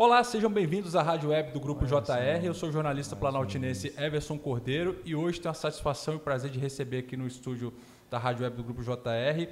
Olá, sejam bem-vindos à Rádio Web do Grupo JR. Eu sou o jornalista planaltinense Everson Cordeiro e hoje tenho a satisfação e o prazer de receber aqui no estúdio da Rádio Web do Grupo JR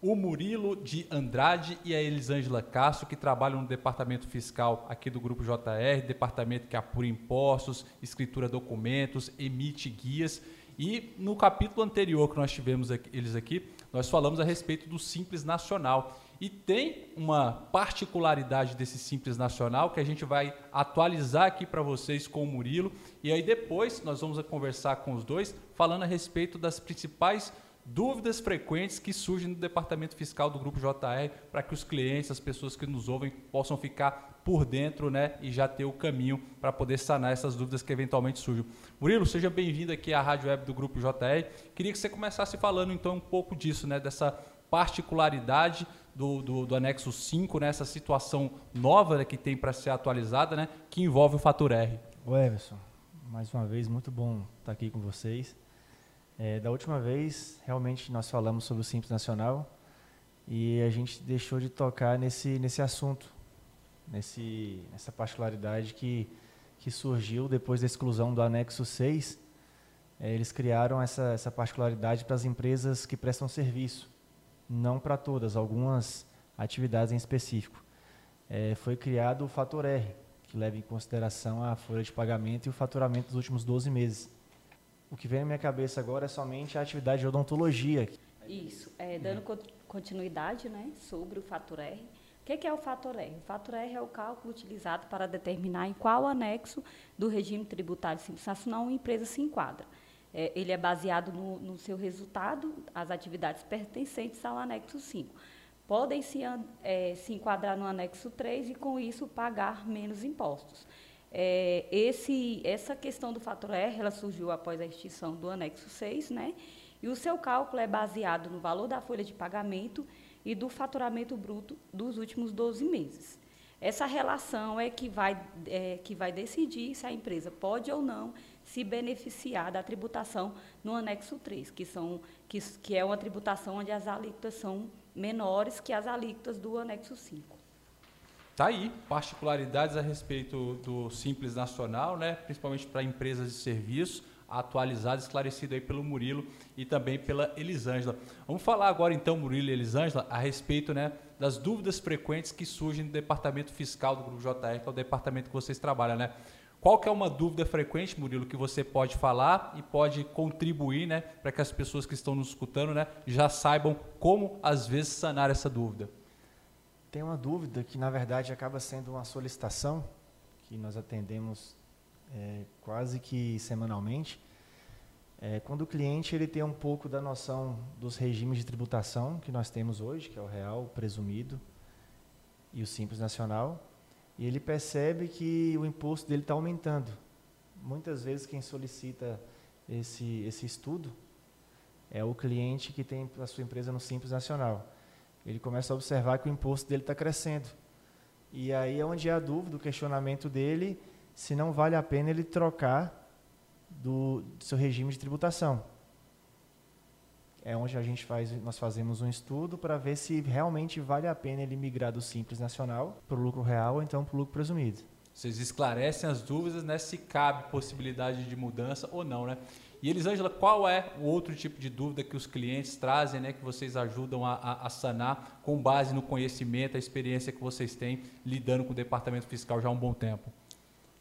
o Murilo de Andrade e a Elisângela Castro, que trabalham no departamento fiscal aqui do Grupo JR, departamento que apura impostos, escritura documentos, emite guias. E no capítulo anterior que nós tivemos aqui, eles aqui, nós falamos a respeito do Simples Nacional. E tem uma particularidade desse Simples Nacional que a gente vai atualizar aqui para vocês com o Murilo. E aí depois nós vamos conversar com os dois, falando a respeito das principais dúvidas frequentes que surgem no departamento fiscal do Grupo JR para que os clientes, as pessoas que nos ouvem, possam ficar por dentro né, e já ter o caminho para poder sanar essas dúvidas que eventualmente surjam. Murilo, seja bem-vindo aqui à Rádio Web do Grupo JR. Queria que você começasse falando então um pouco disso, né, dessa particularidade do, do, do anexo 5, né, essa situação nova né, que tem para ser atualizada, né, que envolve o fator R. O Everson, mais uma vez, muito bom estar aqui com vocês. É, da última vez, realmente, nós falamos sobre o Simples Nacional e a gente deixou de tocar nesse, nesse assunto, nesse, nessa particularidade que, que surgiu depois da exclusão do anexo 6. É, eles criaram essa, essa particularidade para as empresas que prestam serviço, não para todas, algumas atividades em específico. É, foi criado o fator R, que leva em consideração a folha de pagamento e o faturamento dos últimos 12 meses. O que vem na minha cabeça agora é somente a atividade de odontologia. Isso, é, dando continuidade né, sobre o fator R. O que, que é o fator R? O fator R é o cálculo utilizado para determinar em qual anexo do regime tributário simples nacional uma empresa se enquadra. É, ele é baseado no, no, seu resultado, as atividades pertencentes ao anexo 5. Podem se, é, se enquadrar no anexo 3 e, com isso, pagar menos impostos. É, esse, essa questão do fator R ela surgiu após a extinção do anexo 6, né? e o seu cálculo é baseado no valor da folha de pagamento e do faturamento bruto dos últimos 12 meses. Essa relação é que vai, é, que vai decidir se a empresa pode ou não se beneficiar da tributação no anexo 3, que, são, que, que é uma tributação onde as alíquotas são menores que as alíquotas do anexo 5. Tá aí, particularidades a respeito do Simples Nacional, né? principalmente para empresas de serviço, atualizado, esclarecido aí pelo Murilo e também pela Elisângela. Vamos falar agora então, Murilo e Elisângela, a respeito né, das dúvidas frequentes que surgem no departamento fiscal do Grupo JR, que é o departamento que vocês trabalham, né? Qual que é uma dúvida frequente, Murilo, que você pode falar e pode contribuir, né, para que as pessoas que estão nos escutando, né, já saibam como às vezes sanar essa dúvida? Tem uma dúvida que, na verdade, acaba sendo uma solicitação que nós atendemos é, quase que semanalmente. É, quando o cliente ele tem um pouco da noção dos regimes de tributação que nós temos hoje, que é o real, o presumido e o simples nacional, e ele percebe que o imposto dele está aumentando. Muitas vezes quem solicita esse, esse estudo é o cliente que tem a sua empresa no simples nacional ele começa a observar que o imposto dele está crescendo. E aí é onde é a dúvida, o questionamento dele, se não vale a pena ele trocar do, do seu regime de tributação. É onde a gente faz, nós fazemos um estudo para ver se realmente vale a pena ele migrar do simples nacional para o lucro real ou então para o lucro presumido. Vocês esclarecem as dúvidas, né, se cabe possibilidade de mudança ou não, né? E Elisângela, qual é o outro tipo de dúvida que os clientes trazem, né, que vocês ajudam a, a, a, sanar com base no conhecimento, a experiência que vocês têm lidando com o departamento fiscal já há um bom tempo?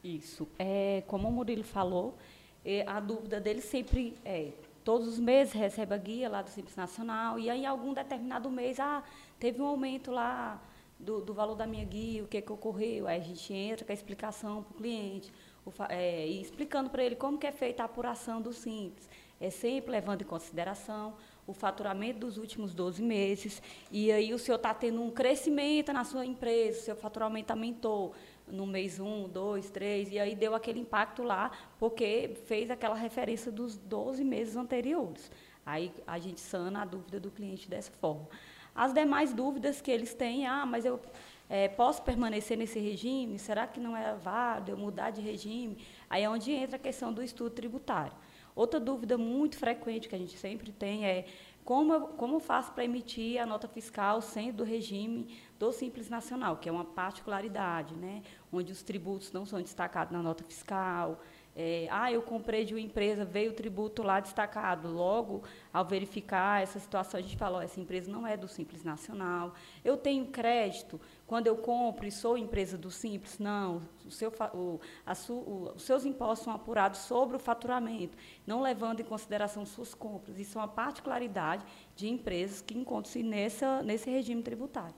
Isso. É, como o Murilo falou, é, a dúvida dele sempre é, todos os meses recebe a guia lá do Simples Nacional, e aí algum determinado mês, ah, teve um aumento lá do, do valor da minha guia, o que, que ocorreu, aí a gente entra com a explicação para o cliente é, e explicando para ele como que é feita a apuração do Simples. É sempre levando em consideração o faturamento dos últimos 12 meses, e aí o senhor está tendo um crescimento na sua empresa, o seu faturamento aumentou no mês 1, 2, 3, e aí deu aquele impacto lá, porque fez aquela referência dos 12 meses anteriores. Aí a gente sana a dúvida do cliente dessa forma. As demais dúvidas que eles têm, ah, mas eu é, posso permanecer nesse regime? Será que não é válido eu mudar de regime? Aí é onde entra a questão do estudo tributário. Outra dúvida muito frequente que a gente sempre tem é como como faço para emitir a nota fiscal sendo do regime do Simples Nacional, que é uma particularidade, né? onde os tributos não são destacados na nota fiscal, é, ah, eu comprei de uma empresa, veio o tributo lá destacado. Logo, ao verificar essa situação, a gente falou, essa empresa não é do Simples Nacional. Eu tenho crédito, quando eu compro e sou empresa do Simples, não. O seu, o, su, o, os seus impostos são apurados sobre o faturamento, não levando em consideração suas compras. Isso é uma particularidade de empresas que encontram-se nesse regime tributário.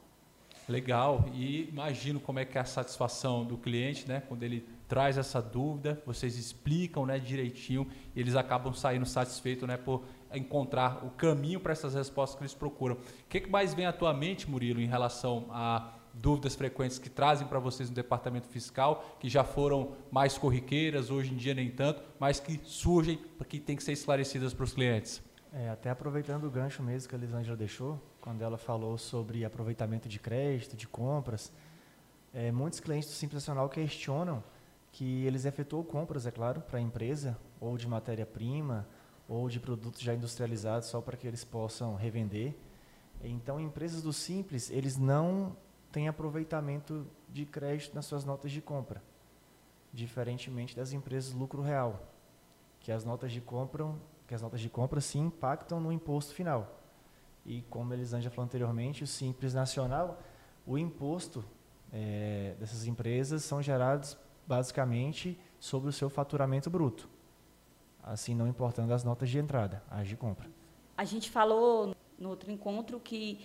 Legal. E imagino como é que é a satisfação do cliente, né, quando ele traz essa dúvida, vocês explicam né, direitinho e eles acabam saindo satisfeitos né, por encontrar o caminho para essas respostas que eles procuram. O que, que mais vem à tua mente, Murilo, em relação a dúvidas frequentes que trazem para vocês no departamento fiscal, que já foram mais corriqueiras, hoje em dia nem tanto, mas que surgem, que têm que ser esclarecidas para os clientes? É, até aproveitando o gancho mesmo que a Lisângela deixou, quando ela falou sobre aproveitamento de crédito, de compras, é, muitos clientes do Simples Nacional questionam que eles efetuam compras, é claro, para a empresa, ou de matéria-prima, ou de produtos já industrializados, só para que eles possam revender. Então, empresas do Simples, eles não têm aproveitamento de crédito nas suas notas de compra, diferentemente das empresas lucro real, que as notas de compra, que as notas de compra se impactam no imposto final. E como eles já falou anteriormente, o Simples Nacional, o imposto é, dessas empresas são gerados basicamente sobre o seu faturamento bruto, assim não importando as notas de entrada, as de compra. A gente falou no outro encontro que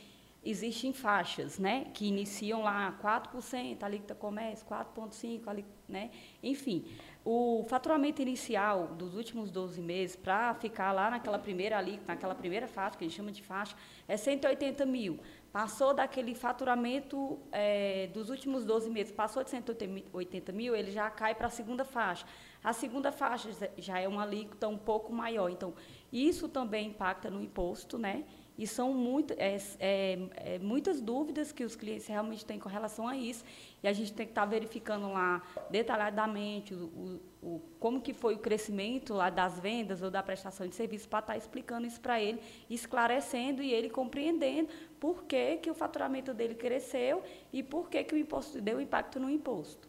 existem faixas, né, que iniciam lá 4%, alíquota comércio, 4,5%, né, enfim. O faturamento inicial dos últimos 12 meses, para ficar lá naquela primeira alíquota, naquela primeira faixa, que a gente chama de faixa, é 180 mil. Passou daquele faturamento é, dos últimos 12 meses, passou de 180 mil, ele já cai para a segunda faixa. A segunda faixa já é uma alíquota um pouco maior. Então, isso também impacta no imposto, né? E são muito, é, é, é, muitas dúvidas que os clientes realmente têm com relação a isso. E a gente tem que estar tá verificando lá detalhadamente o, o, o, como que foi o crescimento lá das vendas ou da prestação de serviço para estar tá explicando isso para ele, esclarecendo e ele compreendendo por que, que o faturamento dele cresceu e por que, que o imposto deu impacto no imposto.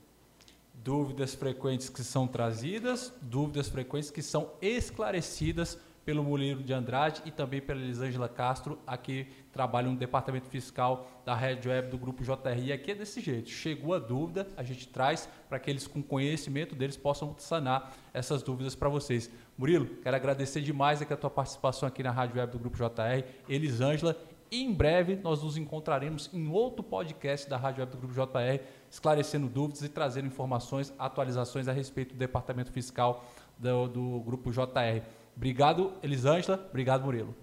Dúvidas frequentes que são trazidas, dúvidas frequentes que são esclarecidas pelo Murilo de Andrade e também pela Elisângela Castro, aqui trabalham no departamento fiscal da Red Web do Grupo JR. E aqui é desse jeito, chegou a dúvida, a gente traz para que eles com conhecimento deles possam sanar essas dúvidas para vocês. Murilo, quero agradecer demais aqui a tua participação aqui na Rádio Web do Grupo JR, Elisângela, em breve nós nos encontraremos em outro podcast da Rádio Web do Grupo JR, esclarecendo dúvidas e trazendo informações, atualizações a respeito do departamento fiscal do, do Grupo JR. Obrigado, Elisângela. Obrigado, Murilo.